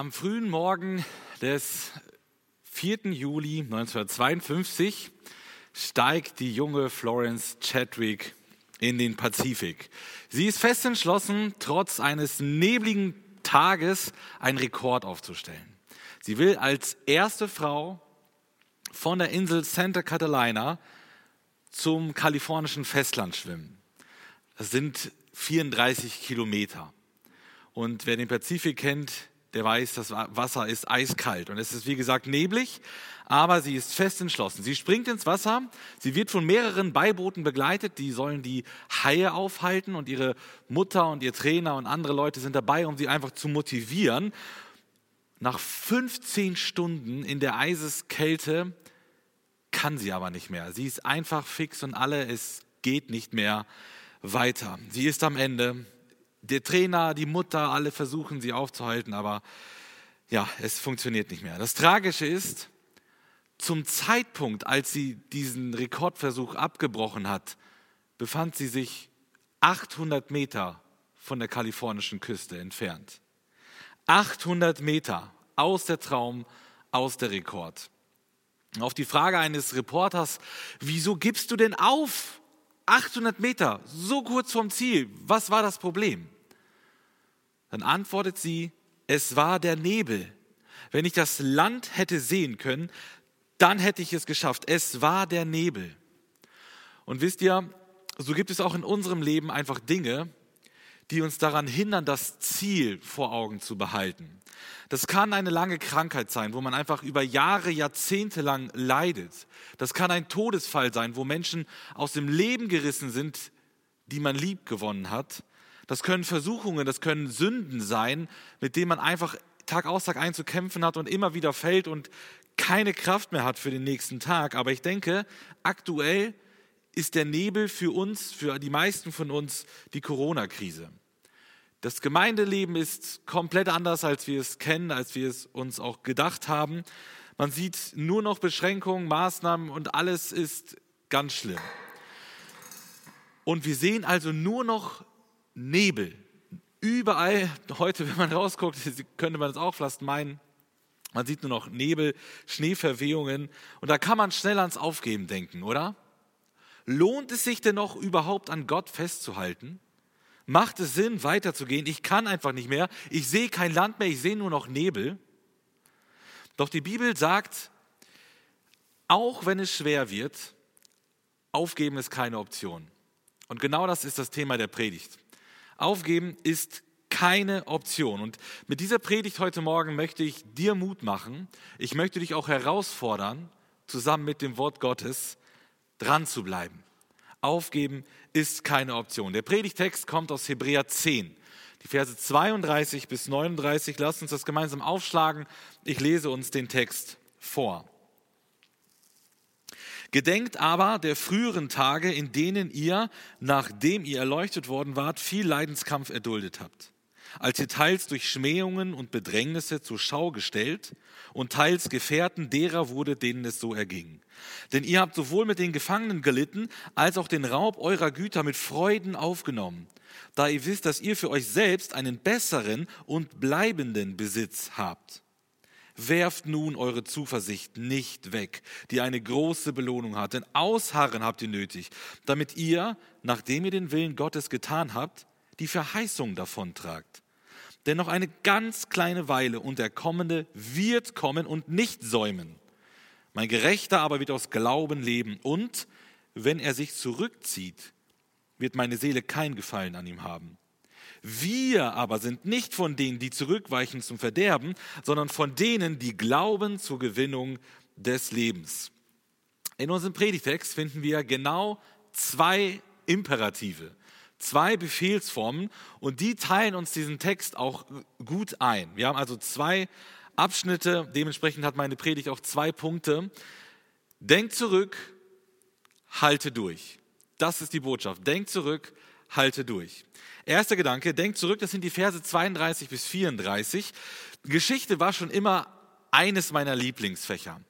Am frühen Morgen des 4. Juli 1952 steigt die junge Florence Chadwick in den Pazifik. Sie ist fest entschlossen, trotz eines nebligen Tages einen Rekord aufzustellen. Sie will als erste Frau von der Insel Santa Catalina zum kalifornischen Festland schwimmen. Das sind 34 Kilometer. Und wer den Pazifik kennt, der weiß, das Wasser ist eiskalt und es ist wie gesagt neblig, aber sie ist fest entschlossen. Sie springt ins Wasser, sie wird von mehreren Beibooten begleitet, die sollen die Haie aufhalten und ihre Mutter und ihr Trainer und andere Leute sind dabei, um sie einfach zu motivieren. Nach 15 Stunden in der Eiseskälte kann sie aber nicht mehr. Sie ist einfach fix und alle, es geht nicht mehr weiter. Sie ist am Ende der Trainer, die Mutter, alle versuchen sie aufzuhalten, aber ja, es funktioniert nicht mehr. Das Tragische ist, zum Zeitpunkt, als sie diesen Rekordversuch abgebrochen hat, befand sie sich 800 Meter von der kalifornischen Küste entfernt. 800 Meter aus der Traum, aus der Rekord. Auf die Frage eines Reporters, wieso gibst du denn auf? 800 Meter, so kurz vom Ziel. Was war das Problem? Dann antwortet sie, es war der Nebel. Wenn ich das Land hätte sehen können, dann hätte ich es geschafft. Es war der Nebel. Und wisst ihr, so gibt es auch in unserem Leben einfach Dinge, die uns daran hindern, das Ziel vor Augen zu behalten. Das kann eine lange Krankheit sein, wo man einfach über Jahre, Jahrzehnte lang leidet. Das kann ein Todesfall sein, wo Menschen aus dem Leben gerissen sind, die man lieb gewonnen hat. Das können Versuchungen, das können Sünden sein, mit denen man einfach Tag aus, Tag ein zu kämpfen hat und immer wieder fällt und keine Kraft mehr hat für den nächsten Tag. Aber ich denke, aktuell ist der Nebel für uns, für die meisten von uns, die Corona-Krise. Das Gemeindeleben ist komplett anders, als wir es kennen, als wir es uns auch gedacht haben. Man sieht nur noch Beschränkungen, Maßnahmen und alles ist ganz schlimm. Und wir sehen also nur noch Nebel. Überall, heute, wenn man rausguckt, könnte man es auch fast meinen, man sieht nur noch Nebel, Schneeverwehungen und da kann man schnell ans Aufgeben denken, oder? Lohnt es sich denn noch überhaupt an Gott festzuhalten? Macht es Sinn, weiterzugehen? Ich kann einfach nicht mehr. Ich sehe kein Land mehr, ich sehe nur noch Nebel. Doch die Bibel sagt, auch wenn es schwer wird, aufgeben ist keine Option. Und genau das ist das Thema der Predigt. Aufgeben ist keine Option. Und mit dieser Predigt heute Morgen möchte ich dir Mut machen. Ich möchte dich auch herausfordern, zusammen mit dem Wort Gottes dran zu bleiben. Aufgeben ist keine Option. Der Predigtext kommt aus Hebräer 10, die Verse 32 bis 39. Lasst uns das gemeinsam aufschlagen. Ich lese uns den Text vor. Gedenkt aber der früheren Tage, in denen ihr, nachdem ihr erleuchtet worden wart, viel Leidenskampf erduldet habt als ihr teils durch Schmähungen und Bedrängnisse zur Schau gestellt und teils Gefährten derer wurde, denen es so erging. Denn ihr habt sowohl mit den Gefangenen gelitten, als auch den Raub eurer Güter mit Freuden aufgenommen, da ihr wisst, dass ihr für euch selbst einen besseren und bleibenden Besitz habt. Werft nun eure Zuversicht nicht weg, die eine große Belohnung hat, denn Ausharren habt ihr nötig, damit ihr, nachdem ihr den Willen Gottes getan habt, die Verheißung davontragt. Denn noch eine ganz kleine Weile und der Kommende wird kommen und nicht säumen. Mein Gerechter aber wird aus Glauben leben und wenn er sich zurückzieht, wird meine Seele kein Gefallen an ihm haben. Wir aber sind nicht von denen, die zurückweichen zum Verderben, sondern von denen, die glauben zur Gewinnung des Lebens. In unserem Predigtext finden wir genau zwei Imperative zwei Befehlsformen und die teilen uns diesen Text auch gut ein. Wir haben also zwei Abschnitte, dementsprechend hat meine Predigt auch zwei Punkte. Denk zurück, halte durch. Das ist die Botschaft. Denk zurück, halte durch. Erster Gedanke, denk zurück, das sind die Verse 32 bis 34. Geschichte war schon immer eines meiner Lieblingsfächer.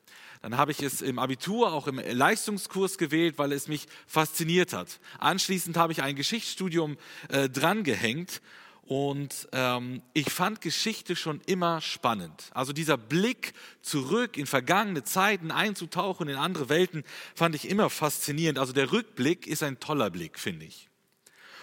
Dann habe ich es im Abitur, auch im Leistungskurs gewählt, weil es mich fasziniert hat. Anschließend habe ich ein Geschichtsstudium äh, drangehängt Und ähm, ich fand Geschichte schon immer spannend. Also dieser Blick zurück in vergangene Zeiten, einzutauchen in andere Welten, fand ich immer faszinierend. Also der Rückblick ist ein toller Blick, finde ich.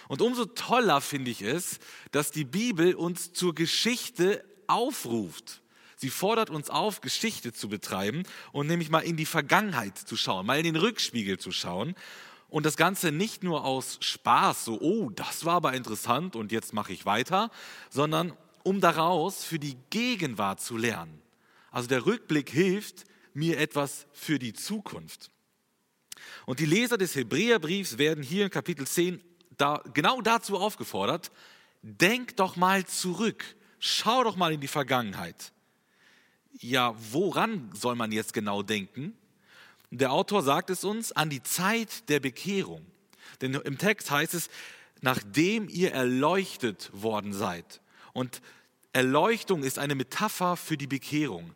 Und umso toller finde ich es, dass die Bibel uns zur Geschichte aufruft. Sie fordert uns auf, Geschichte zu betreiben und nämlich mal in die Vergangenheit zu schauen, mal in den Rückspiegel zu schauen und das Ganze nicht nur aus Spaß, so, oh, das war aber interessant und jetzt mache ich weiter, sondern um daraus für die Gegenwart zu lernen. Also der Rückblick hilft mir etwas für die Zukunft. Und die Leser des Hebräerbriefs werden hier in Kapitel 10 da, genau dazu aufgefordert, denk doch mal zurück, schau doch mal in die Vergangenheit. Ja, woran soll man jetzt genau denken? Der Autor sagt es uns an die Zeit der Bekehrung. Denn im Text heißt es, nachdem ihr erleuchtet worden seid. Und Erleuchtung ist eine Metapher für die Bekehrung.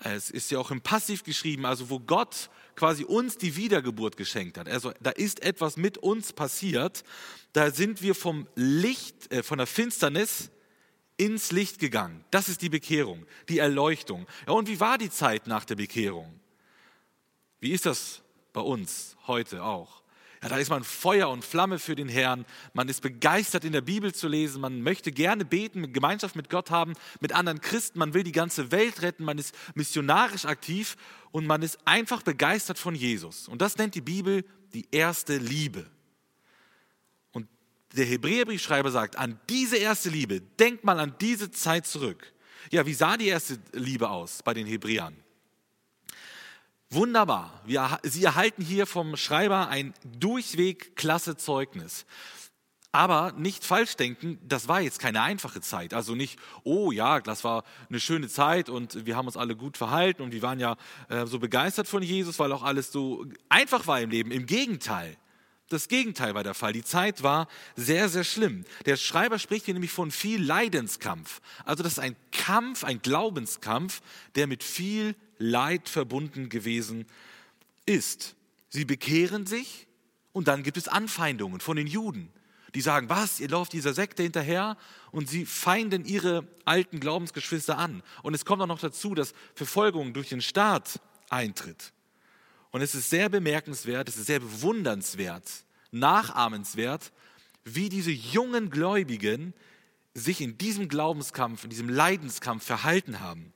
Es ist ja auch im Passiv geschrieben, also wo Gott quasi uns die Wiedergeburt geschenkt hat. Also da ist etwas mit uns passiert. Da sind wir vom Licht, äh, von der Finsternis ins Licht gegangen. Das ist die Bekehrung, die Erleuchtung. Ja, und wie war die Zeit nach der Bekehrung? Wie ist das bei uns heute auch? Ja, da ist man Feuer und Flamme für den Herrn. Man ist begeistert, in der Bibel zu lesen. Man möchte gerne beten, Gemeinschaft mit Gott haben, mit anderen Christen. Man will die ganze Welt retten. Man ist missionarisch aktiv und man ist einfach begeistert von Jesus. Und das nennt die Bibel die erste Liebe. Der Hebräerbriefschreiber sagt, an diese erste Liebe, denkt mal an diese Zeit zurück. Ja, wie sah die erste Liebe aus bei den Hebräern? Wunderbar. Wir, Sie erhalten hier vom Schreiber ein durchweg klasse Zeugnis. Aber nicht falsch denken, das war jetzt keine einfache Zeit. Also nicht, oh ja, das war eine schöne Zeit und wir haben uns alle gut verhalten und wir waren ja äh, so begeistert von Jesus, weil auch alles so einfach war im Leben. Im Gegenteil. Das Gegenteil war der Fall. Die Zeit war sehr, sehr schlimm. Der Schreiber spricht hier nämlich von viel Leidenskampf. Also das ist ein Kampf, ein Glaubenskampf, der mit viel Leid verbunden gewesen ist. Sie bekehren sich und dann gibt es Anfeindungen von den Juden. Die sagen, was, ihr lauft dieser Sekte hinterher und sie feinden ihre alten Glaubensgeschwister an. Und es kommt auch noch dazu, dass Verfolgung durch den Staat eintritt. Und es ist sehr bemerkenswert, es ist sehr bewundernswert, nachahmenswert, wie diese jungen Gläubigen sich in diesem Glaubenskampf, in diesem Leidenskampf verhalten haben.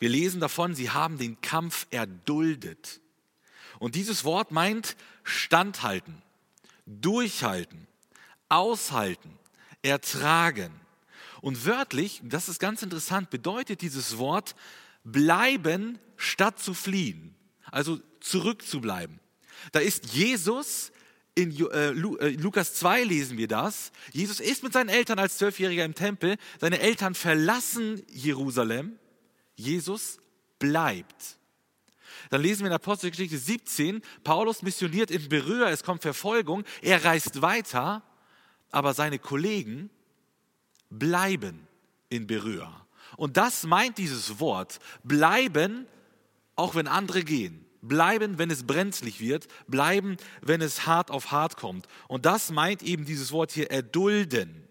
Wir lesen davon, sie haben den Kampf erduldet. Und dieses Wort meint standhalten, durchhalten, aushalten, ertragen. Und wörtlich, das ist ganz interessant, bedeutet dieses Wort bleiben statt zu fliehen. Also zurückzubleiben. Da ist Jesus, in äh, äh, Lukas 2 lesen wir das. Jesus ist mit seinen Eltern als Zwölfjähriger im Tempel. Seine Eltern verlassen Jerusalem Jesus bleibt. Dann lesen wir in Apostelgeschichte 17, Paulus missioniert in Berührer, es kommt Verfolgung, er reist weiter, aber seine Kollegen bleiben in Berührer. Und das meint dieses Wort, bleiben, auch wenn andere gehen. Bleiben, wenn es brenzlig wird, bleiben, wenn es hart auf hart kommt. Und das meint eben dieses Wort hier erdulden.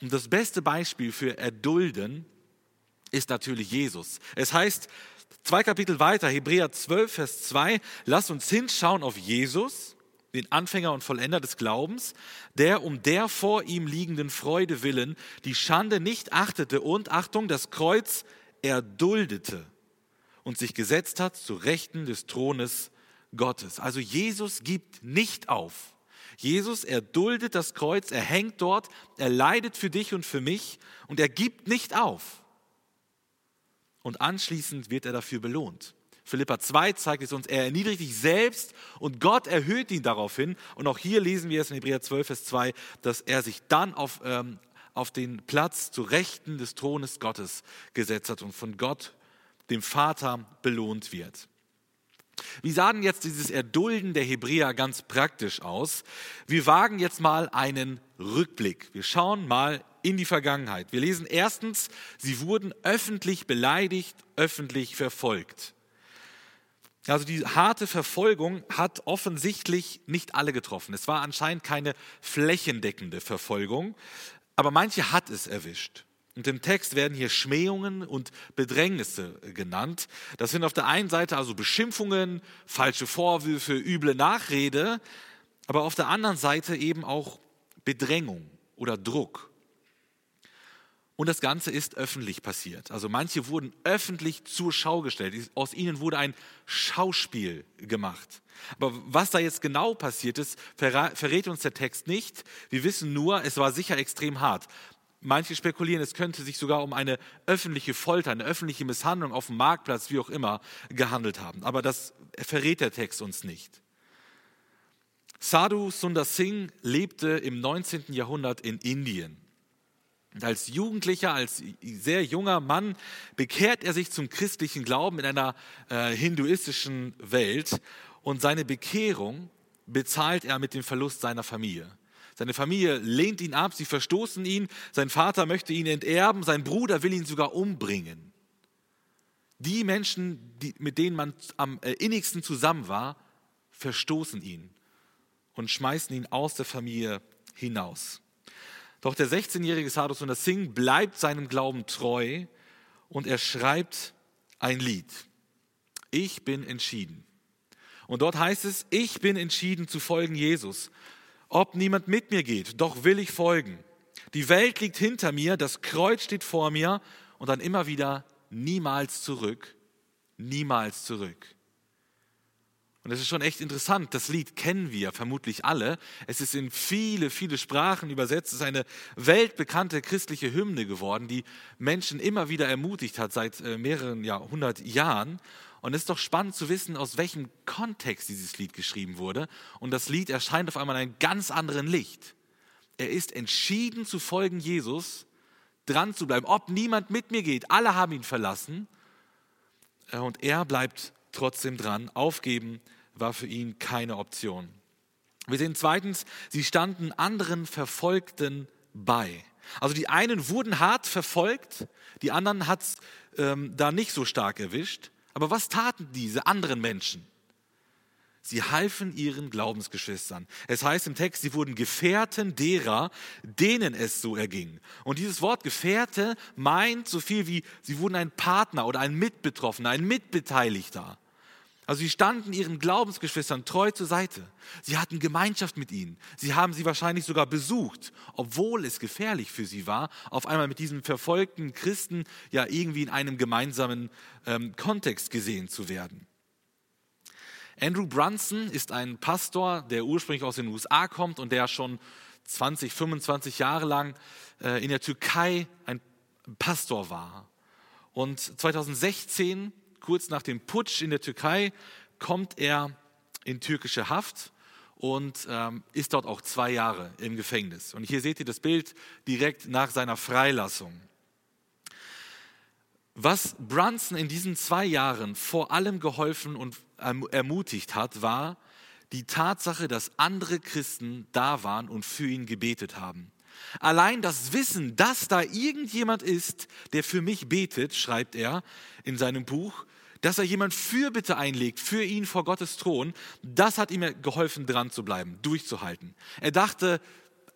Und das beste Beispiel für erdulden ist natürlich Jesus. Es heißt, zwei Kapitel weiter, Hebräer 12, Vers 2, lass uns hinschauen auf Jesus, den Anfänger und Vollender des Glaubens, der um der vor ihm liegenden Freude willen die Schande nicht achtete und, Achtung, das Kreuz erduldete und sich gesetzt hat zu Rechten des Thrones Gottes. Also Jesus gibt nicht auf. Jesus erduldet das Kreuz, er hängt dort, er leidet für dich und für mich und er gibt nicht auf und anschließend wird er dafür belohnt. Philippa 2 zeigt es uns, er erniedrigt sich selbst und Gott erhöht ihn daraufhin. Und auch hier lesen wir es in Hebräer 12, Vers 2, dass er sich dann auf, ähm, auf den Platz zu Rechten des Thrones Gottes gesetzt hat und von Gott, dem Vater, belohnt wird. Wie sah denn jetzt dieses Erdulden der Hebräer ganz praktisch aus? Wir wagen jetzt mal einen Rückblick. Wir schauen mal in die Vergangenheit. Wir lesen erstens, sie wurden öffentlich beleidigt, öffentlich verfolgt. Also die harte Verfolgung hat offensichtlich nicht alle getroffen. Es war anscheinend keine flächendeckende Verfolgung. Aber manche hat es erwischt. Und im Text werden hier Schmähungen und Bedrängnisse genannt. Das sind auf der einen Seite also Beschimpfungen, falsche Vorwürfe, üble Nachrede, aber auf der anderen Seite eben auch Bedrängung oder Druck. Und das Ganze ist öffentlich passiert. Also manche wurden öffentlich zur Schau gestellt. Aus ihnen wurde ein Schauspiel gemacht. Aber was da jetzt genau passiert ist, verrät uns der Text nicht. Wir wissen nur, es war sicher extrem hart. Manche spekulieren, es könnte sich sogar um eine öffentliche Folter, eine öffentliche Misshandlung auf dem Marktplatz, wie auch immer, gehandelt haben. Aber das verrät der Text uns nicht. Sadhu Sundar Singh lebte im 19. Jahrhundert in Indien. Und als Jugendlicher, als sehr junger Mann bekehrt er sich zum christlichen Glauben in einer äh, hinduistischen Welt und seine Bekehrung bezahlt er mit dem Verlust seiner Familie. Seine Familie lehnt ihn ab, sie verstoßen ihn, sein Vater möchte ihn enterben, sein Bruder will ihn sogar umbringen. Die Menschen, die, mit denen man am äh, innigsten zusammen war, verstoßen ihn und schmeißen ihn aus der Familie hinaus. Doch der 16-jährige Sadhu Sundar Singh bleibt seinem Glauben treu und er schreibt ein Lied. Ich bin entschieden. Und dort heißt es, ich bin entschieden zu folgen Jesus ob niemand mit mir geht, doch will ich folgen. Die Welt liegt hinter mir, das Kreuz steht vor mir und dann immer wieder niemals zurück, niemals zurück. Und es ist schon echt interessant, das Lied kennen wir vermutlich alle. Es ist in viele, viele Sprachen übersetzt. Es ist eine weltbekannte christliche Hymne geworden, die Menschen immer wieder ermutigt hat seit äh, mehreren Jahrhundert Jahren. Und es ist doch spannend zu wissen, aus welchem Kontext dieses Lied geschrieben wurde. Und das Lied erscheint auf einmal in einem ganz anderen Licht. Er ist entschieden zu folgen Jesus, dran zu bleiben, ob niemand mit mir geht. Alle haben ihn verlassen. Äh, und er bleibt trotzdem dran. Aufgeben war für ihn keine Option. Wir sehen zweitens, sie standen anderen Verfolgten bei. Also die einen wurden hart verfolgt, die anderen hat es ähm, da nicht so stark erwischt. Aber was taten diese anderen Menschen? Sie halfen ihren Glaubensgeschwistern. Es heißt im Text, sie wurden Gefährten derer, denen es so erging. Und dieses Wort Gefährte meint so viel wie, sie wurden ein Partner oder ein Mitbetroffener, ein Mitbeteiligter. Also sie standen ihren Glaubensgeschwistern treu zur Seite. Sie hatten Gemeinschaft mit ihnen. Sie haben sie wahrscheinlich sogar besucht, obwohl es gefährlich für sie war, auf einmal mit diesen verfolgten Christen ja irgendwie in einem gemeinsamen ähm, Kontext gesehen zu werden. Andrew Brunson ist ein Pastor, der ursprünglich aus den USA kommt und der schon 20, 25 Jahre lang äh, in der Türkei ein Pastor war. Und 2016 kurz nach dem Putsch in der Türkei kommt er in türkische Haft und ähm, ist dort auch zwei Jahre im Gefängnis. Und hier seht ihr das Bild direkt nach seiner Freilassung. Was Brunson in diesen zwei Jahren vor allem geholfen und ermutigt hat, war die Tatsache, dass andere Christen da waren und für ihn gebetet haben. Allein das Wissen, dass da irgendjemand ist, der für mich betet, schreibt er in seinem Buch, dass er jemand Fürbitte einlegt für ihn vor Gottes Thron, das hat ihm geholfen, dran zu bleiben, durchzuhalten. Er dachte,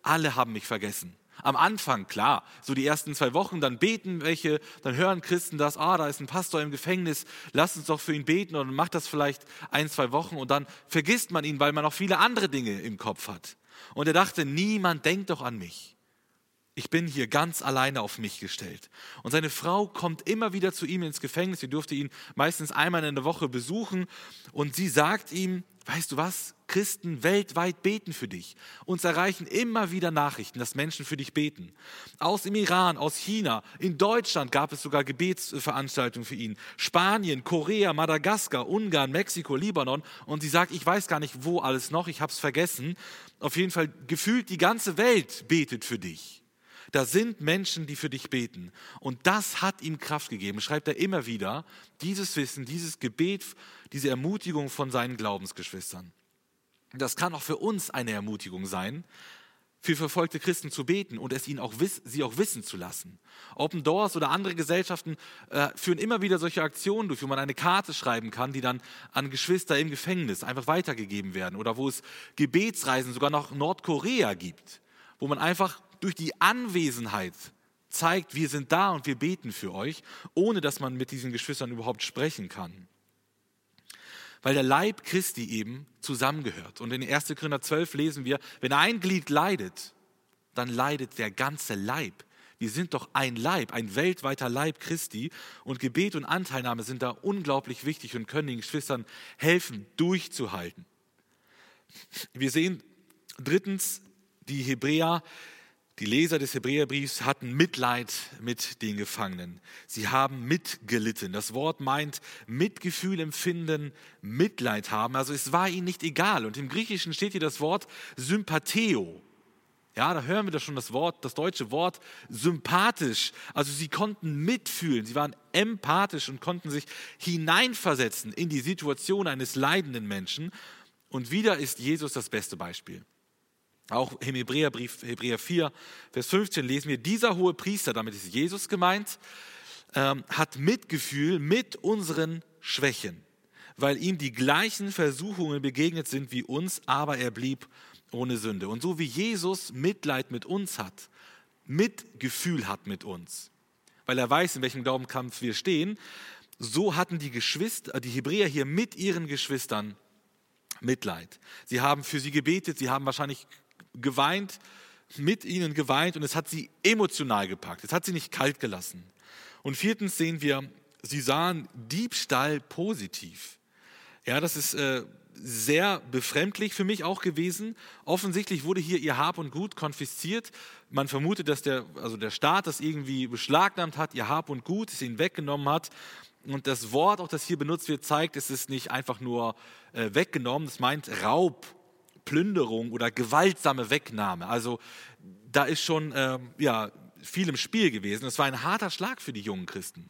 alle haben mich vergessen. Am Anfang, klar, so die ersten zwei Wochen, dann beten welche, dann hören Christen das, ah, da ist ein Pastor im Gefängnis, lass uns doch für ihn beten und macht das vielleicht ein, zwei Wochen und dann vergisst man ihn, weil man noch viele andere Dinge im Kopf hat. Und er dachte, niemand denkt doch an mich ich bin hier ganz alleine auf mich gestellt. Und seine Frau kommt immer wieder zu ihm ins Gefängnis. Sie durfte ihn meistens einmal in der Woche besuchen. Und sie sagt ihm, weißt du was, Christen weltweit beten für dich. Uns erreichen immer wieder Nachrichten, dass Menschen für dich beten. Aus dem Iran, aus China, in Deutschland gab es sogar Gebetsveranstaltungen für ihn. Spanien, Korea, Madagaskar, Ungarn, Mexiko, Libanon. Und sie sagt, ich weiß gar nicht, wo alles noch, ich habe es vergessen. Auf jeden Fall gefühlt die ganze Welt betet für dich. Da sind Menschen, die für dich beten. Und das hat ihm Kraft gegeben, schreibt er immer wieder, dieses Wissen, dieses Gebet, diese Ermutigung von seinen Glaubensgeschwistern. Das kann auch für uns eine Ermutigung sein, für verfolgte Christen zu beten und es ihnen auch sie auch wissen zu lassen. Open Doors oder andere Gesellschaften äh, führen immer wieder solche Aktionen durch, wo man eine Karte schreiben kann, die dann an Geschwister im Gefängnis einfach weitergegeben werden oder wo es Gebetsreisen sogar nach Nordkorea gibt wo man einfach durch die Anwesenheit zeigt, wir sind da und wir beten für euch, ohne dass man mit diesen Geschwistern überhaupt sprechen kann. Weil der Leib Christi eben zusammengehört. Und in 1. Korinther 12 lesen wir, wenn ein Glied leidet, dann leidet der ganze Leib. Wir sind doch ein Leib, ein weltweiter Leib Christi und Gebet und Anteilnahme sind da unglaublich wichtig und können den Geschwistern helfen, durchzuhalten. Wir sehen drittens, die Hebräer, die Leser des Hebräerbriefs hatten Mitleid mit den Gefangenen. Sie haben mitgelitten. Das Wort meint Mitgefühl empfinden, Mitleid haben. Also es war ihnen nicht egal. Und im Griechischen steht hier das Wort Sympatheo. Ja, da hören wir doch schon das Wort, das deutsche Wort sympathisch. Also sie konnten mitfühlen, sie waren empathisch und konnten sich hineinversetzen in die Situation eines leidenden Menschen. Und wieder ist Jesus das beste Beispiel. Auch im Hebräerbrief, Hebräer 4, Vers 15 lesen wir, dieser hohe Priester, damit ist Jesus gemeint, ähm, hat Mitgefühl mit unseren Schwächen, weil ihm die gleichen Versuchungen begegnet sind wie uns, aber er blieb ohne Sünde. Und so wie Jesus Mitleid mit uns hat, Mitgefühl hat mit uns, weil er weiß, in welchem Glaubenskampf wir stehen, so hatten die Geschwister, die Hebräer hier mit ihren Geschwistern Mitleid. Sie haben für sie gebetet, sie haben wahrscheinlich geweint, mit ihnen geweint und es hat sie emotional gepackt. Es hat sie nicht kalt gelassen. Und viertens sehen wir, sie sahen Diebstahl positiv. Ja, das ist äh, sehr befremdlich für mich auch gewesen. Offensichtlich wurde hier ihr Hab und Gut konfisziert. Man vermutet, dass der, also der Staat das irgendwie beschlagnahmt hat, ihr Hab und Gut, es ihnen weggenommen hat. Und das Wort, auch das hier benutzt wird, zeigt, es ist nicht einfach nur äh, weggenommen, es meint Raub, Plünderung oder gewaltsame Wegnahme. Also da ist schon äh, ja, viel im Spiel gewesen. Es war ein harter Schlag für die jungen Christen.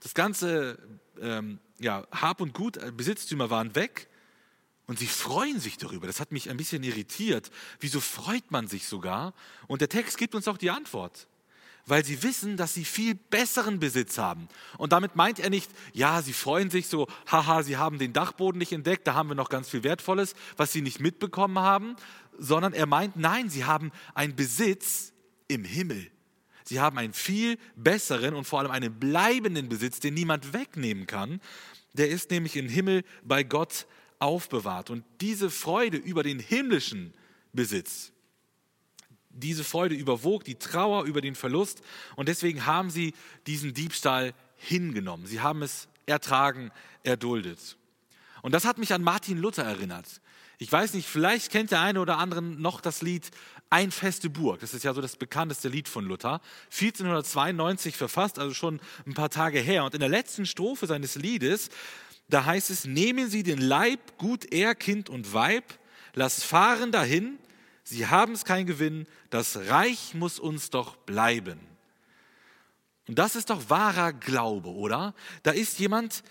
Das ganze ähm, ja, Hab und Gut, äh, Besitztümer waren weg und sie freuen sich darüber. Das hat mich ein bisschen irritiert. Wieso freut man sich sogar? Und der Text gibt uns auch die Antwort. Weil sie wissen, dass sie viel besseren Besitz haben. Und damit meint er nicht, ja, sie freuen sich so, haha, sie haben den Dachboden nicht entdeckt, da haben wir noch ganz viel Wertvolles, was sie nicht mitbekommen haben, sondern er meint, nein, sie haben einen Besitz im Himmel. Sie haben einen viel besseren und vor allem einen bleibenden Besitz, den niemand wegnehmen kann. Der ist nämlich im Himmel bei Gott aufbewahrt. Und diese Freude über den himmlischen Besitz, diese Freude überwog die Trauer über den Verlust und deswegen haben sie diesen Diebstahl hingenommen. Sie haben es ertragen, erduldet. Und das hat mich an Martin Luther erinnert. Ich weiß nicht, vielleicht kennt der eine oder andere noch das Lied Ein feste Burg. Das ist ja so das bekannteste Lied von Luther. 1492 verfasst, also schon ein paar Tage her. Und in der letzten Strophe seines Liedes da heißt es, nehmen Sie den Leib, gut er, Kind und Weib, lass fahren dahin, Sie haben es kein Gewinn, das Reich muss uns doch bleiben. Und das ist doch wahrer Glaube, oder? Da ist jemand,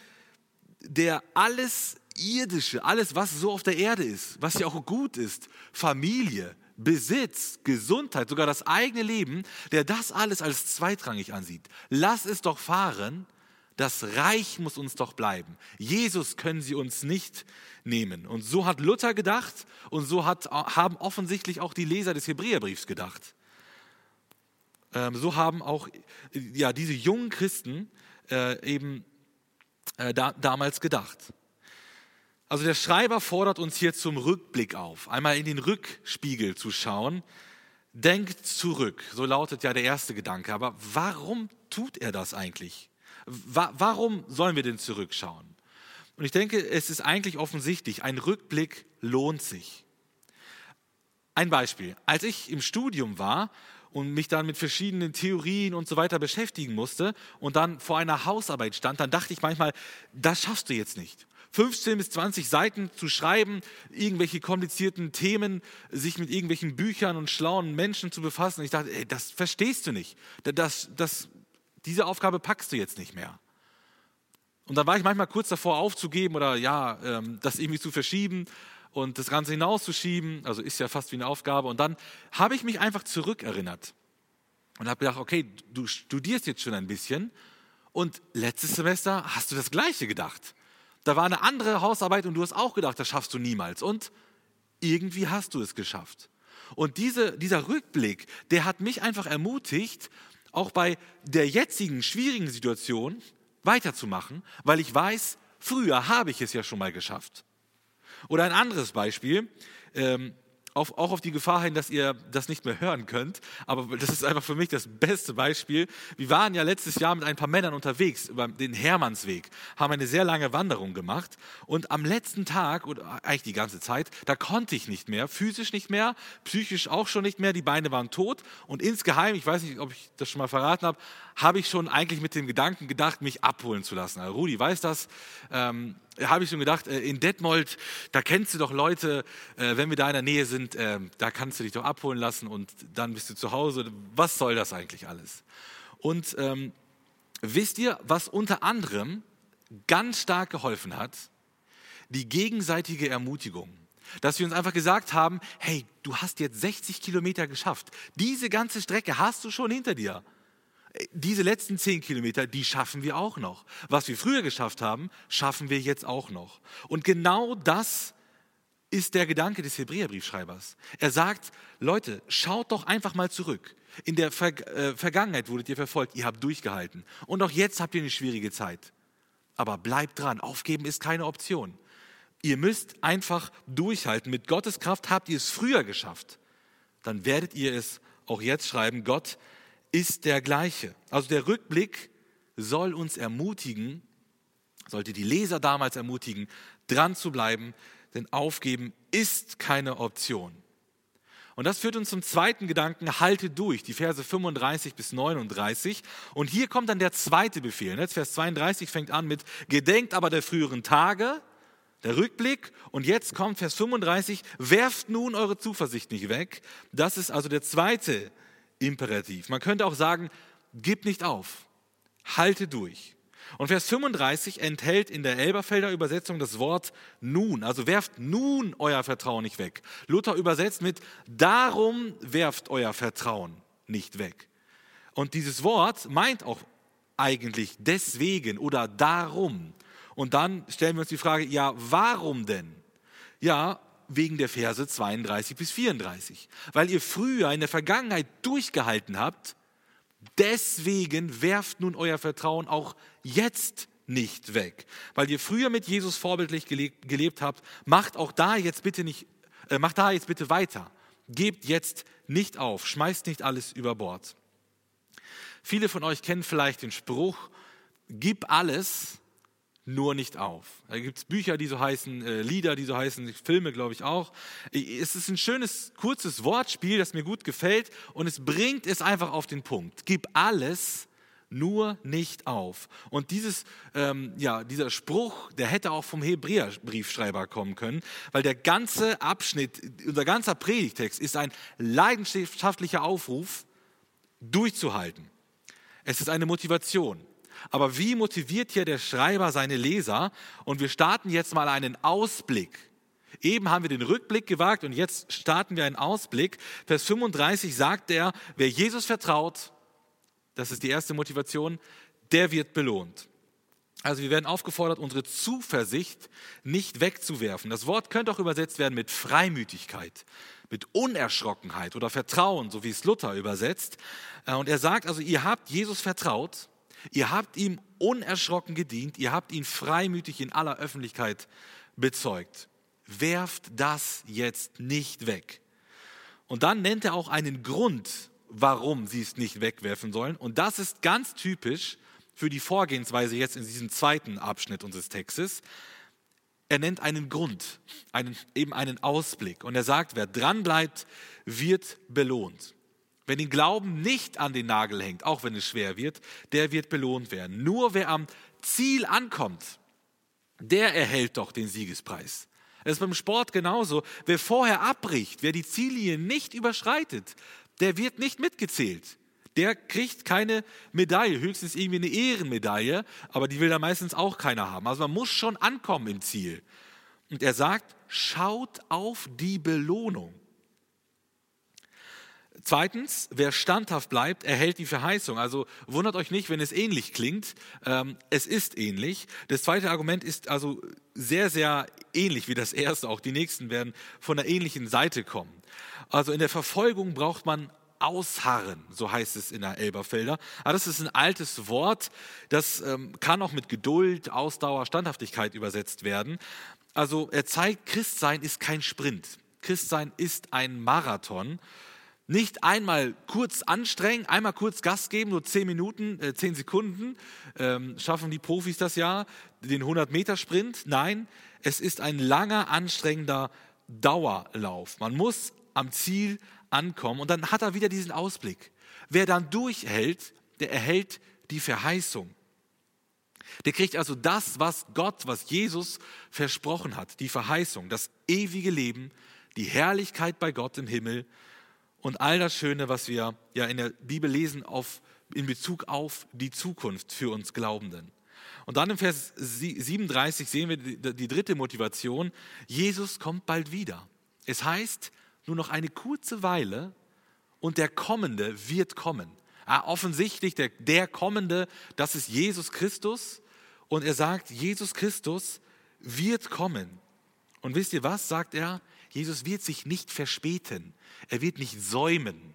der alles Irdische, alles, was so auf der Erde ist, was ja auch gut ist, Familie, Besitz, Gesundheit, sogar das eigene Leben, der das alles als zweitrangig ansieht. Lass es doch fahren das Reich muss uns doch bleiben. Jesus können sie uns nicht nehmen. Und so hat Luther gedacht und so hat, haben offensichtlich auch die Leser des Hebräerbriefs gedacht. Ähm, so haben auch ja, diese jungen Christen äh, eben äh, da, damals gedacht. Also der Schreiber fordert uns hier zum Rückblick auf, einmal in den Rückspiegel zu schauen. Denkt zurück, so lautet ja der erste Gedanke. Aber warum tut er das eigentlich? Warum sollen wir denn zurückschauen? Und ich denke, es ist eigentlich offensichtlich, ein Rückblick lohnt sich. Ein Beispiel. Als ich im Studium war und mich dann mit verschiedenen Theorien und so weiter beschäftigen musste und dann vor einer Hausarbeit stand, dann dachte ich manchmal, das schaffst du jetzt nicht. 15 bis 20 Seiten zu schreiben, irgendwelche komplizierten Themen, sich mit irgendwelchen Büchern und schlauen Menschen zu befassen. Ich dachte, ey, das verstehst du nicht. Das, das diese Aufgabe packst du jetzt nicht mehr. Und dann war ich manchmal kurz davor aufzugeben oder ja, ähm, das irgendwie zu verschieben und das Ganze hinauszuschieben. Also ist ja fast wie eine Aufgabe. Und dann habe ich mich einfach zurückerinnert und habe gedacht, okay, du studierst jetzt schon ein bisschen und letztes Semester hast du das Gleiche gedacht. Da war eine andere Hausarbeit und du hast auch gedacht, das schaffst du niemals. Und irgendwie hast du es geschafft. Und diese, dieser Rückblick, der hat mich einfach ermutigt, auch bei der jetzigen schwierigen Situation weiterzumachen, weil ich weiß, früher habe ich es ja schon mal geschafft. Oder ein anderes Beispiel. Ähm, auf, auch auf die Gefahr hin, dass ihr das nicht mehr hören könnt. Aber das ist einfach für mich das beste Beispiel. Wir waren ja letztes Jahr mit ein paar Männern unterwegs über den Hermannsweg, haben eine sehr lange Wanderung gemacht. Und am letzten Tag, oder eigentlich die ganze Zeit, da konnte ich nicht mehr, physisch nicht mehr, psychisch auch schon nicht mehr. Die Beine waren tot. Und insgeheim, ich weiß nicht, ob ich das schon mal verraten habe, habe ich schon eigentlich mit dem Gedanken gedacht, mich abholen zu lassen. Also Rudi weiß das. Ähm, habe ich schon gedacht, äh, in Detmold, da kennst du doch Leute, äh, wenn wir da in der Nähe sind, äh, da kannst du dich doch abholen lassen und dann bist du zu Hause. Was soll das eigentlich alles? Und ähm, wisst ihr, was unter anderem ganz stark geholfen hat? Die gegenseitige Ermutigung. Dass wir uns einfach gesagt haben, hey, du hast jetzt 60 Kilometer geschafft. Diese ganze Strecke hast du schon hinter dir diese letzten zehn Kilometer, die schaffen wir auch noch. Was wir früher geschafft haben, schaffen wir jetzt auch noch. Und genau das ist der Gedanke des Hebräerbriefschreibers. Er sagt, Leute, schaut doch einfach mal zurück. In der Ver äh, Vergangenheit wurdet ihr verfolgt, ihr habt durchgehalten. Und auch jetzt habt ihr eine schwierige Zeit. Aber bleibt dran, aufgeben ist keine Option. Ihr müsst einfach durchhalten. Mit Gottes Kraft habt ihr es früher geschafft. Dann werdet ihr es auch jetzt schreiben. Gott ist der gleiche. Also der Rückblick soll uns ermutigen, sollte die Leser damals ermutigen, dran zu bleiben, denn aufgeben ist keine Option. Und das führt uns zum zweiten Gedanken, halte durch, die Verse 35 bis 39. Und hier kommt dann der zweite Befehl. Jetzt Vers 32 fängt an mit, gedenkt aber der früheren Tage, der Rückblick. Und jetzt kommt Vers 35, werft nun eure Zuversicht nicht weg. Das ist also der zweite Imperativ. Man könnte auch sagen, gib nicht auf, halte durch. Und Vers 35 enthält in der Elberfelder Übersetzung das Wort nun, also werft nun euer Vertrauen nicht weg. Luther übersetzt mit darum werft euer Vertrauen nicht weg. Und dieses Wort meint auch eigentlich deswegen oder darum. Und dann stellen wir uns die Frage, ja, warum denn? Ja, wegen der Verse 32 bis 34. Weil ihr früher in der Vergangenheit durchgehalten habt, deswegen werft nun euer Vertrauen auch jetzt nicht weg. Weil ihr früher mit Jesus vorbildlich gelebt, gelebt habt, macht auch da jetzt bitte nicht, äh, macht da jetzt bitte weiter. Gebt jetzt nicht auf, schmeißt nicht alles über Bord. Viele von euch kennen vielleicht den Spruch, gib alles, nur nicht auf. Da gibt es Bücher, die so heißen, äh, Lieder, die so heißen, Filme, glaube ich auch. Es ist ein schönes, kurzes Wortspiel, das mir gut gefällt und es bringt es einfach auf den Punkt. Gib alles, nur nicht auf. Und dieses, ähm, ja, dieser Spruch, der hätte auch vom Hebräerbriefschreiber kommen können, weil der ganze Abschnitt, unser ganzer Predigtext ist ein leidenschaftlicher Aufruf, durchzuhalten. Es ist eine Motivation. Aber wie motiviert hier der Schreiber seine Leser? Und wir starten jetzt mal einen Ausblick. Eben haben wir den Rückblick gewagt und jetzt starten wir einen Ausblick. Vers 35 sagt er, wer Jesus vertraut, das ist die erste Motivation, der wird belohnt. Also wir werden aufgefordert, unsere Zuversicht nicht wegzuwerfen. Das Wort könnte auch übersetzt werden mit Freimütigkeit, mit Unerschrockenheit oder Vertrauen, so wie es Luther übersetzt. Äh, und er sagt also, ihr habt Jesus vertraut Ihr habt ihm unerschrocken gedient, ihr habt ihn freimütig in aller Öffentlichkeit bezeugt. Werft das jetzt nicht weg. Und dann nennt er auch einen Grund, warum sie es nicht wegwerfen sollen. Und das ist ganz typisch für die Vorgehensweise jetzt in diesem zweiten Abschnitt unseres Textes. Er nennt einen Grund, einen, eben einen Ausblick. Und er sagt, wer dranbleibt, wird belohnt. Wer den Glauben nicht an den Nagel hängt, auch wenn es schwer wird, der wird belohnt werden. Nur wer am Ziel ankommt, der erhält doch den Siegespreis. Es ist beim Sport genauso. Wer vorher abbricht, wer die Ziellinie nicht überschreitet, der wird nicht mitgezählt. Der kriegt keine Medaille, höchstens irgendwie eine Ehrenmedaille, aber die will da meistens auch keiner haben. Also man muss schon ankommen im Ziel. Und er sagt, schaut auf die Belohnung. Zweitens, wer standhaft bleibt, erhält die Verheißung. Also wundert euch nicht, wenn es ähnlich klingt. Ähm, es ist ähnlich. Das zweite Argument ist also sehr, sehr ähnlich wie das erste. Auch die nächsten werden von einer ähnlichen Seite kommen. Also in der Verfolgung braucht man ausharren, so heißt es in der Elberfelder. Aber das ist ein altes Wort, das ähm, kann auch mit Geduld, Ausdauer, Standhaftigkeit übersetzt werden. Also er zeigt, Christsein ist kein Sprint. Christsein ist ein Marathon. Nicht einmal kurz anstrengen, einmal kurz Gas geben, nur zehn Minuten, äh, zehn Sekunden, ähm, schaffen die Profis das ja, den 100-Meter-Sprint. Nein, es ist ein langer, anstrengender Dauerlauf. Man muss am Ziel ankommen und dann hat er wieder diesen Ausblick. Wer dann durchhält, der erhält die Verheißung. Der kriegt also das, was Gott, was Jesus versprochen hat, die Verheißung, das ewige Leben, die Herrlichkeit bei Gott im Himmel und all das Schöne, was wir ja in der Bibel lesen auf, in Bezug auf die Zukunft für uns Glaubenden. Und dann im Vers 37 sehen wir die, dritte Motivation. Jesus kommt bald wieder. Es heißt, nur noch eine kurze Weile und der Kommende wird kommen. Ah, offensichtlich, der, der Kommende, das ist Jesus Christus. Und er sagt, Jesus Christus wird kommen. Und wisst ihr was, sagt er? Jesus wird sich nicht verspäten. Er wird nicht säumen.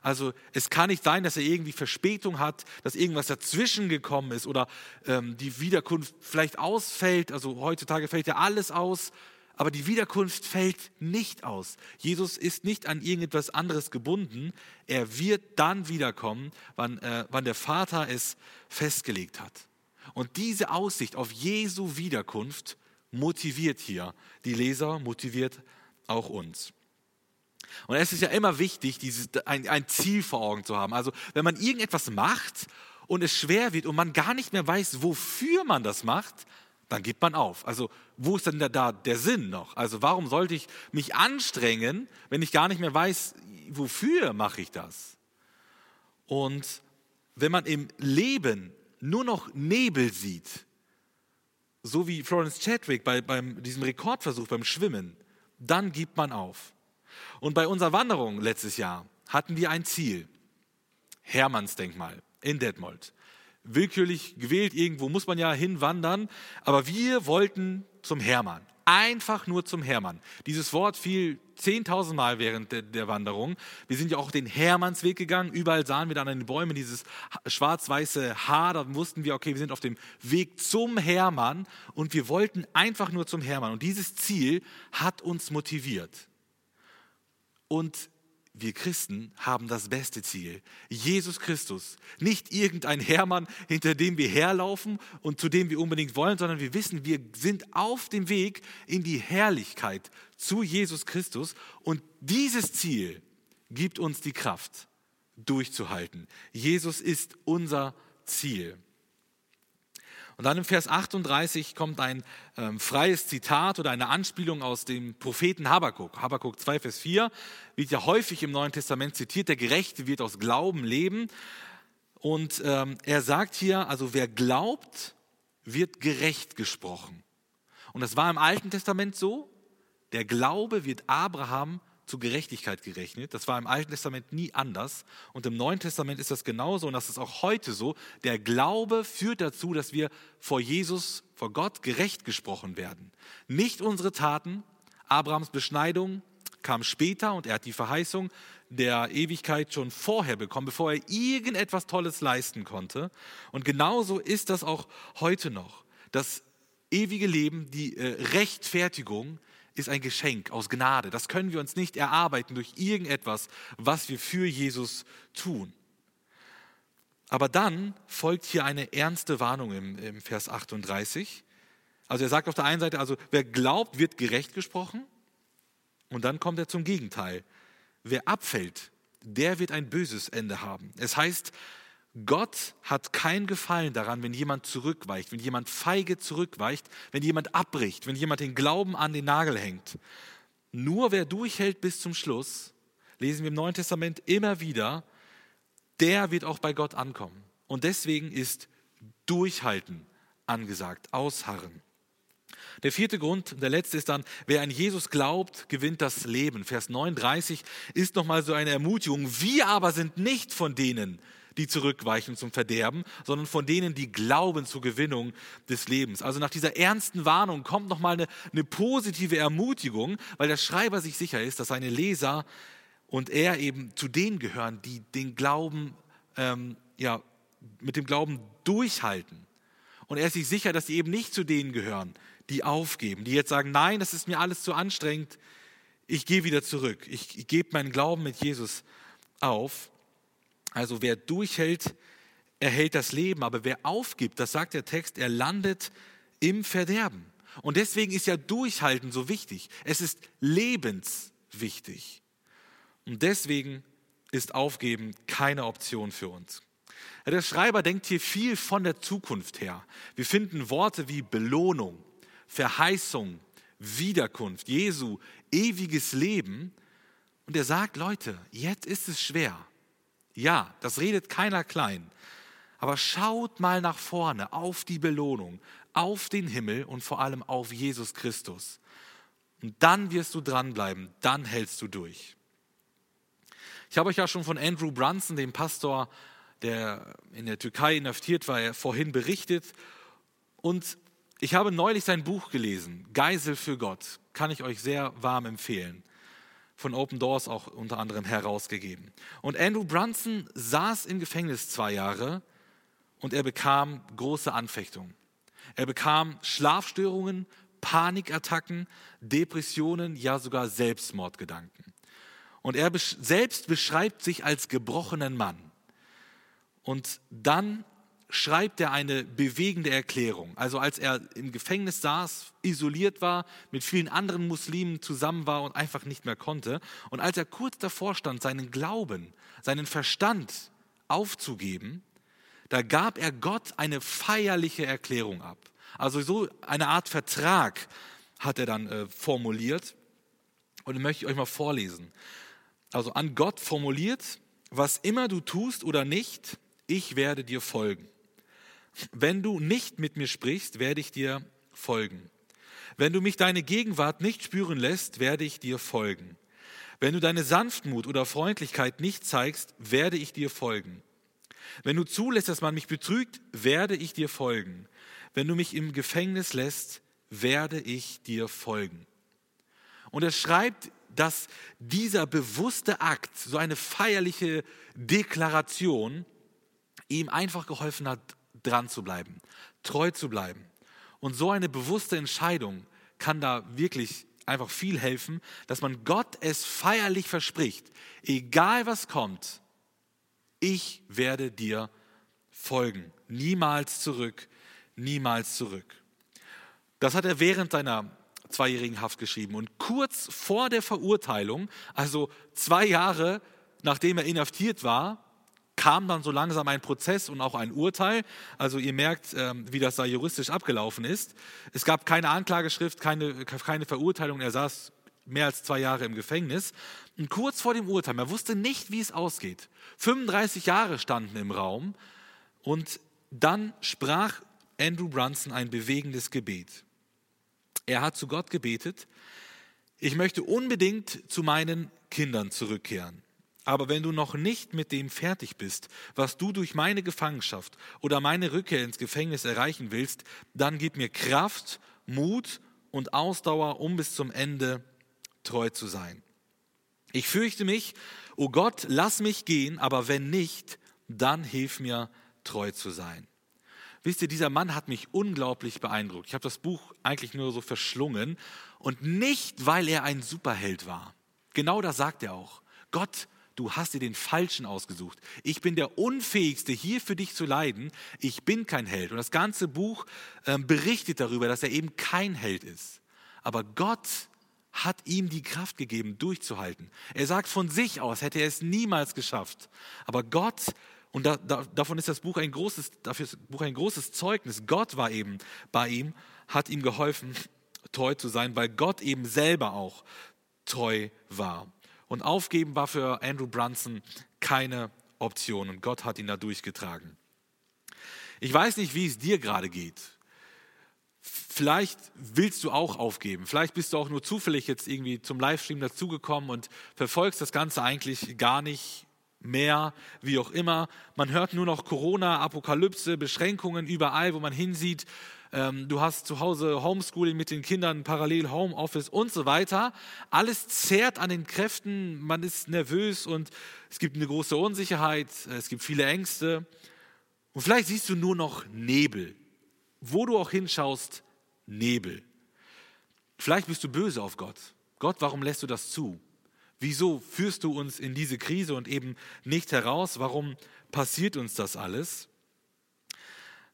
Also es kann nicht sein, dass er irgendwie Verspätung hat, dass irgendwas dazwischen gekommen ist oder ähm, die Wiederkunft vielleicht ausfällt. Also heutzutage fällt ja alles aus, aber die Wiederkunft fällt nicht aus. Jesus ist nicht an irgendetwas anderes gebunden. Er wird dann wiederkommen, wann, äh, wann der Vater es festgelegt hat. Und diese Aussicht auf Jesu Wiederkunft motiviert hier die Leser, motiviert auch uns. Und es ist ja immer wichtig, dieses, ein, ein Ziel vor Augen zu haben. Also wenn man irgendetwas macht und es schwer wird und man gar nicht mehr weiß, wofür man das macht, dann gibt man auf. Also wo ist denn da, da der Sinn noch? Also warum sollte ich mich anstrengen, wenn ich gar nicht mehr weiß, wofür mache ich das? Und wenn man im Leben nur noch Nebel sieht, so wie Florence Chadwick bei, beim diesem Rekordversuch beim Schwimmen, dann gibt man auf. Und bei unserer Wanderung letztes Jahr hatten wir ein Ziel. Hermannsdenkmal in Detmold willkürlich gewählt, irgendwo muss man ja hinwandern, aber wir wollten zum Hermann. Einfach nur zum Hermann. Dieses Wort fiel 10.000 Mal während der, der, Wanderung. Wir sind ja auch den Hermannsweg gegangen. Überall sahen wir dann an den Bäumen dieses schwarz-weiße Haar. Da wussten wir, okay, wir sind auf dem Weg zum Hermann und wir wollten einfach nur zum Hermann. Und dieses Ziel hat uns motiviert. Und wir Christen haben das beste Ziel. Jesus Christus. Nicht irgendein Hermann, hinter dem wir herlaufen und zu dem wir unbedingt wollen, sondern wir wissen, wir sind auf dem Weg in die Herrlichkeit zu Jesus Christus. Und dieses Ziel gibt uns die Kraft, durchzuhalten. Jesus ist unser Ziel. Und dann im Vers 38 kommt ein ähm, freies Zitat oder eine Anspielung aus dem Propheten Habakkuk. Habakkuk 2, Vers 4 wird ja häufig im Neuen Testament zitiert, der Gerechte wird aus Glauben leben. Und ähm, er sagt hier, also wer glaubt, wird gerecht gesprochen. Und das war im Alten Testament so, der Glaube wird Abraham zu Gerechtigkeit gerechnet. Das war im Alten Testament nie anders. Und im Neuen Testament ist das genauso und das ist auch heute so. Der Glaube führt dazu, dass wir vor Jesus, vor Gott gerecht gesprochen werden. Nicht unsere Taten. Abrahams Beschneidung kam später und er hat die Verheißung der Ewigkeit schon vorher bekommen, bevor er irgendetwas Tolles leisten konnte. Und genauso ist das auch heute noch. Das ewige Leben, die äh, Rechtfertigung ist ein Geschenk aus Gnade. Das können wir uns nicht erarbeiten durch irgendetwas, was wir für Jesus tun. Aber dann folgt hier eine ernste Warnung im, im Vers 38. Also er sagt auf der einen Seite, also wer glaubt, wird gerecht gesprochen. Und dann kommt er zum Gegenteil. Wer abfällt, der wird ein böses Ende haben. Es heißt, Gott hat kein Gefallen daran, wenn jemand zurückweicht, wenn jemand feige zurückweicht, wenn jemand abbricht, wenn jemand den Glauben an den Nagel hängt. Nur wer durchhält bis zum Schluss, lesen wir im Neuen Testament immer wieder, der wird auch bei Gott ankommen. Und deswegen ist Durchhalten angesagt, ausharren. Der vierte Grund, der letzte ist dann, wer an Jesus glaubt, gewinnt das Leben. Vers 39 ist nochmal so eine Ermutigung. Wir aber sind nicht von denen, die zurückweichen zum Verderben, sondern von denen, die glauben zur Gewinnung des Lebens. Also nach dieser ernsten Warnung kommt nochmal eine, eine positive Ermutigung, weil der Schreiber sich sicher ist, dass seine Leser und er eben zu denen gehören, die den Glauben, ähm, ja, mit dem Glauben durchhalten. Und er ist sich sicher, dass sie eben nicht zu denen gehören, die aufgeben, die jetzt sagen, nein, das ist mir alles zu anstrengend, ich gehe wieder zurück, ich, ich gebe meinen Glauben mit Jesus auf. Also wer durchhält, erhält das Leben, aber wer aufgibt, das sagt der Text, er landet im Verderben. Und deswegen ist ja Durchhalten so wichtig. Es ist lebenswichtig. Und deswegen ist Aufgeben keine Option für uns. Der Schreiber denkt hier viel von der Zukunft her. Wir finden Worte wie Belohnung, Verheißung, Wiederkunft, Jesu, ewiges Leben. Und er sagt, Leute, jetzt ist es schwer. Ja, das redet keiner klein. Aber schaut mal nach vorne auf die Belohnung, auf den Himmel und vor allem auf Jesus Christus. Und dann wirst du dranbleiben, dann hältst du durch. Ich habe euch ja schon von Andrew Brunson, dem Pastor, der in der Türkei inhaftiert war, vorhin berichtet. Und ich habe neulich sein Buch gelesen, Geisel für Gott. Kann ich euch sehr warm empfehlen. Von Open Doors auch unter anderem herausgegeben. Und Andrew Brunson saß im Gefängnis zwei Jahre und er bekam große Anfechtungen. Er bekam Schlafstörungen, Panikattacken, Depressionen, ja sogar Selbstmordgedanken. Und er selbst beschreibt sich als gebrochenen Mann. Und dann schreibt er eine bewegende Erklärung. Also als er im Gefängnis saß, isoliert war, mit vielen anderen Muslimen zusammen war und einfach nicht mehr konnte. Und als er kurz davor stand, seinen Glauben, seinen Verstand aufzugeben, da gab er Gott eine feierliche Erklärung ab. Also so eine Art Vertrag hat er dann äh, formuliert. Und möchte ich euch mal vorlesen. Also an Gott formuliert, was immer du tust oder nicht, ich werde dir folgen. Wenn du nicht mit mir sprichst, werde ich dir folgen. Wenn du mich deine Gegenwart nicht spüren lässt, werde ich dir folgen. Wenn du deine Sanftmut oder Freundlichkeit nicht zeigst, werde ich dir folgen. Wenn du zulässt, dass man mich betrügt, werde ich dir folgen. Wenn du mich im Gefängnis lässt, werde ich dir folgen. Und er schreibt, dass dieser bewusste Akt, so eine feierliche Deklaration, ihm einfach geholfen hat, dran zu bleiben, treu zu bleiben. Und so eine bewusste Entscheidung kann da wirklich einfach viel helfen, dass man Gott es feierlich verspricht, egal was kommt, ich werde dir folgen, niemals zurück, niemals zurück. Das hat er während seiner zweijährigen Haft geschrieben. Und kurz vor der Verurteilung, also zwei Jahre nachdem er inhaftiert war, kam dann so langsam ein Prozess und auch ein Urteil. Also ihr merkt, ähm, wie das da juristisch abgelaufen ist. Es gab keine Anklageschrift, keine, keine Verurteilung. Er saß mehr als zwei Jahre im Gefängnis. Und kurz vor dem Urteil, man wusste nicht, wie es ausgeht. 35 Jahre standen im Raum. Und dann sprach Andrew Brunson ein bewegendes Gebet. Er hat zu Gott gebetet, ich möchte unbedingt zu meinen Kindern zurückkehren. Aber wenn du noch nicht mit dem fertig bist, was du durch meine Gefangenschaft oder meine Rückkehr ins Gefängnis erreichen willst, dann gib mir Kraft, Mut und Ausdauer, um bis zum Ende treu zu sein. Ich fürchte mich, o oh Gott, lass mich gehen, aber wenn nicht, dann hilf mir, treu zu sein. Wisst ihr, dieser Mann hat mich unglaublich beeindruckt. Ich habe das Buch eigentlich nur so verschlungen und nicht, weil er ein Superheld war. Genau das sagt er auch. Gott du hast dir den Falschen ausgesucht. Ich bin der Unfähigste, hier für dich zu leiden. Ich bin kein Held. Und das ganze Buch äh, berichtet darüber, dass er eben kein Held ist. Aber Gott hat ihm die Kraft gegeben, durchzuhalten. Er sagt von sich aus, hätte er es niemals geschafft. Aber Gott, und da, da, davon ist das Buch ein großes, dafür ist das Buch ein großes Zeugnis. Gott war eben bei ihm, hat ihm geholfen, treu zu sein, weil Gott eben selber auch treu war. Und aufgeben war für Andrew Brunson keine Option und Gott hat ihn da durchgetragen. Ich weiß nicht, wie es dir gerade geht. Vielleicht willst du auch aufgeben. Vielleicht bist du auch nur zufällig jetzt irgendwie zum Livestream dazugekommen und verfolgst das Ganze eigentlich gar nicht mehr, wie auch immer. Man hört nur noch Corona, Apokalypse, Beschränkungen überall, wo man hinsieht. Ähm, du hast zu Hause Homeschooling mit den Kindern, parallel Homeoffice und so weiter. Alles zehrt an den Kräften, man ist nervös und es gibt eine große Unsicherheit, es gibt viele Ängste. Und vielleicht siehst du nur noch Nebel. Wo du auch hinschaust, Nebel. Vielleicht bist du böse auf Gott. Gott, warum lässt du das zu? Wieso führst du uns in diese Krise und eben nicht heraus? Warum passiert uns das alles?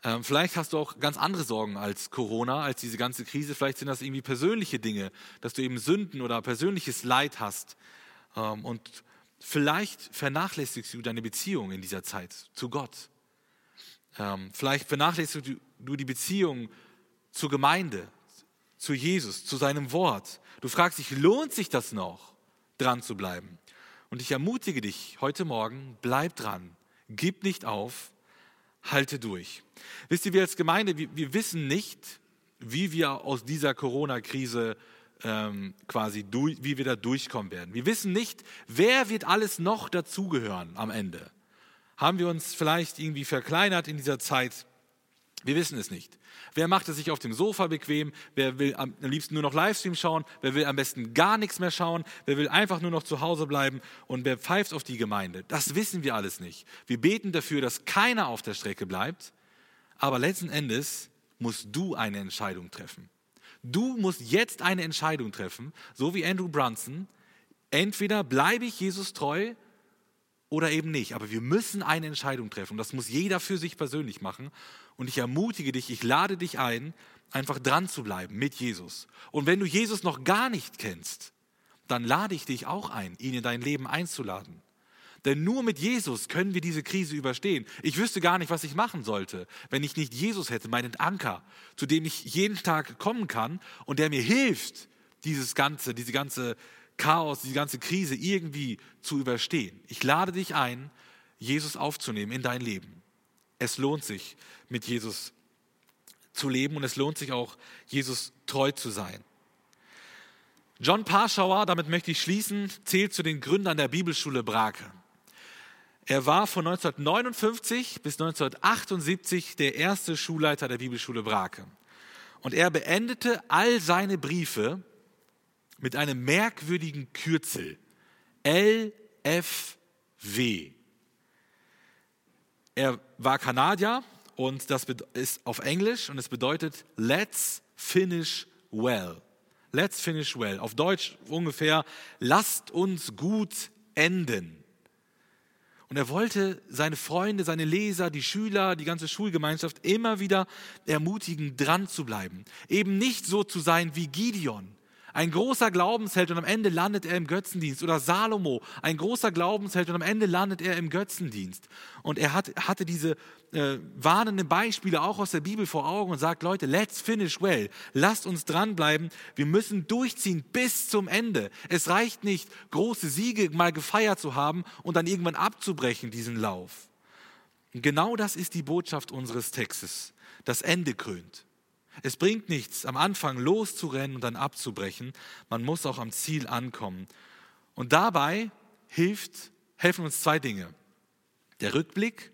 Ähm, vielleicht hast du auch ganz andere Sorgen als Corona, als diese ganze Krise. Vielleicht sind das irgendwie persönliche Dinge, dass du eben Sünden oder persönliches Leid hast. Ähm, und vielleicht vernachlässigst du deine Beziehung in dieser Zeit zu Gott. Ähm, vielleicht vernachlässigst du die Beziehung zur Gemeinde, zu Jesus, zu seinem Wort. Du fragst dich, lohnt sich das noch, dran zu bleiben? Und ich ermutige dich heute Morgen, bleib dran, gib nicht auf, halte durch. Wisst ihr, wir als Gemeinde, wir, wir wissen nicht, wie wir aus dieser Corona-Krise ähm, quasi, durch, wie wir da durchkommen werden. Wir wissen nicht, wer wird alles noch dazugehören am Ende. Haben wir uns vielleicht irgendwie verkleinert in dieser Zeit? Wir wissen es nicht. Wer macht es sich auf dem Sofa bequem? Wer will am liebsten nur noch Livestream schauen? Wer will am besten gar nichts mehr schauen? Wer will einfach nur noch zu Hause bleiben? Und wer pfeift auf die Gemeinde? Das wissen wir alles nicht. Wir beten dafür, dass keiner auf der Strecke bleibt. Aber letzten Endes musst du eine Entscheidung treffen. Du musst jetzt eine Entscheidung treffen, so wie Andrew Brunson. Entweder bleibe ich Jesus treu oder eben nicht. Aber wir müssen eine Entscheidung treffen. Das muss jeder für sich persönlich machen. Und ich ermutige dich, ich lade dich ein, einfach dran zu bleiben mit Jesus. Und wenn du Jesus noch gar nicht kennst, dann lade ich dich auch ein, ihn in dein Leben einzuladen. Denn nur mit Jesus können wir diese Krise überstehen. Ich wüsste gar nicht, was ich machen sollte, wenn ich nicht Jesus hätte, meinen Anker, zu dem ich jeden Tag kommen kann und der mir hilft, dieses ganze, diese ganze Chaos, diese ganze Krise irgendwie zu überstehen. Ich lade dich ein, Jesus aufzunehmen in dein Leben. Es lohnt sich, mit Jesus zu leben und es lohnt sich auch, Jesus treu zu sein. John Parschauer, damit möchte ich schließen, zählt zu den Gründern der Bibelschule Brake. Er war von 1959 bis 1978 der erste Schulleiter der Bibelschule Brake. Und er beendete all seine Briefe mit einem merkwürdigen Kürzel. LFW. Er war Kanadier und das ist auf Englisch und es bedeutet Let's finish well. Let's finish well. Auf Deutsch ungefähr Lasst uns gut enden. Und er wollte seine Freunde, seine Leser, die Schüler, die ganze Schulgemeinschaft immer wieder ermutigen, dran zu bleiben. Eben nicht so zu sein wie Gideon, ein großer Glaubensheld und am Ende landet er im Götzendienst. Oder Salomo, ein großer Glaubensheld und am Ende landet er im Götzendienst. Und er hat, hatte diese äh, warnenden Beispiele auch aus der Bibel vor Augen und sagt, Leute, let's finish well. Lasst uns dranbleiben. Wir müssen durchziehen bis zum Ende. Es reicht nicht, große Siege mal gefeiert zu haben und dann irgendwann abzubrechen, diesen Lauf. Genau das ist die Botschaft unseres Textes. Das Ende krönt. Es bringt nichts, am Anfang loszurennen und dann abzubrechen. Man muss auch am Ziel ankommen. Und dabei hilft, helfen uns zwei Dinge. Der Rückblick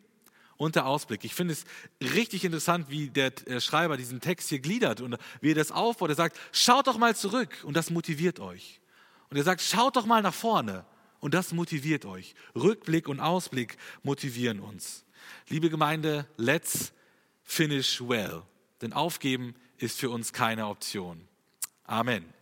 und der Ausblick. Ich finde es richtig interessant, wie der Schreiber diesen Text hier gliedert und wie er das aufbaut. Er sagt, schaut doch mal zurück und das motiviert euch. Und er sagt, schaut doch mal nach vorne und das motiviert euch. Rückblick und Ausblick motivieren uns. Liebe Gemeinde, let's finish well. Denn aufgeben ist für uns keine Option. Amen.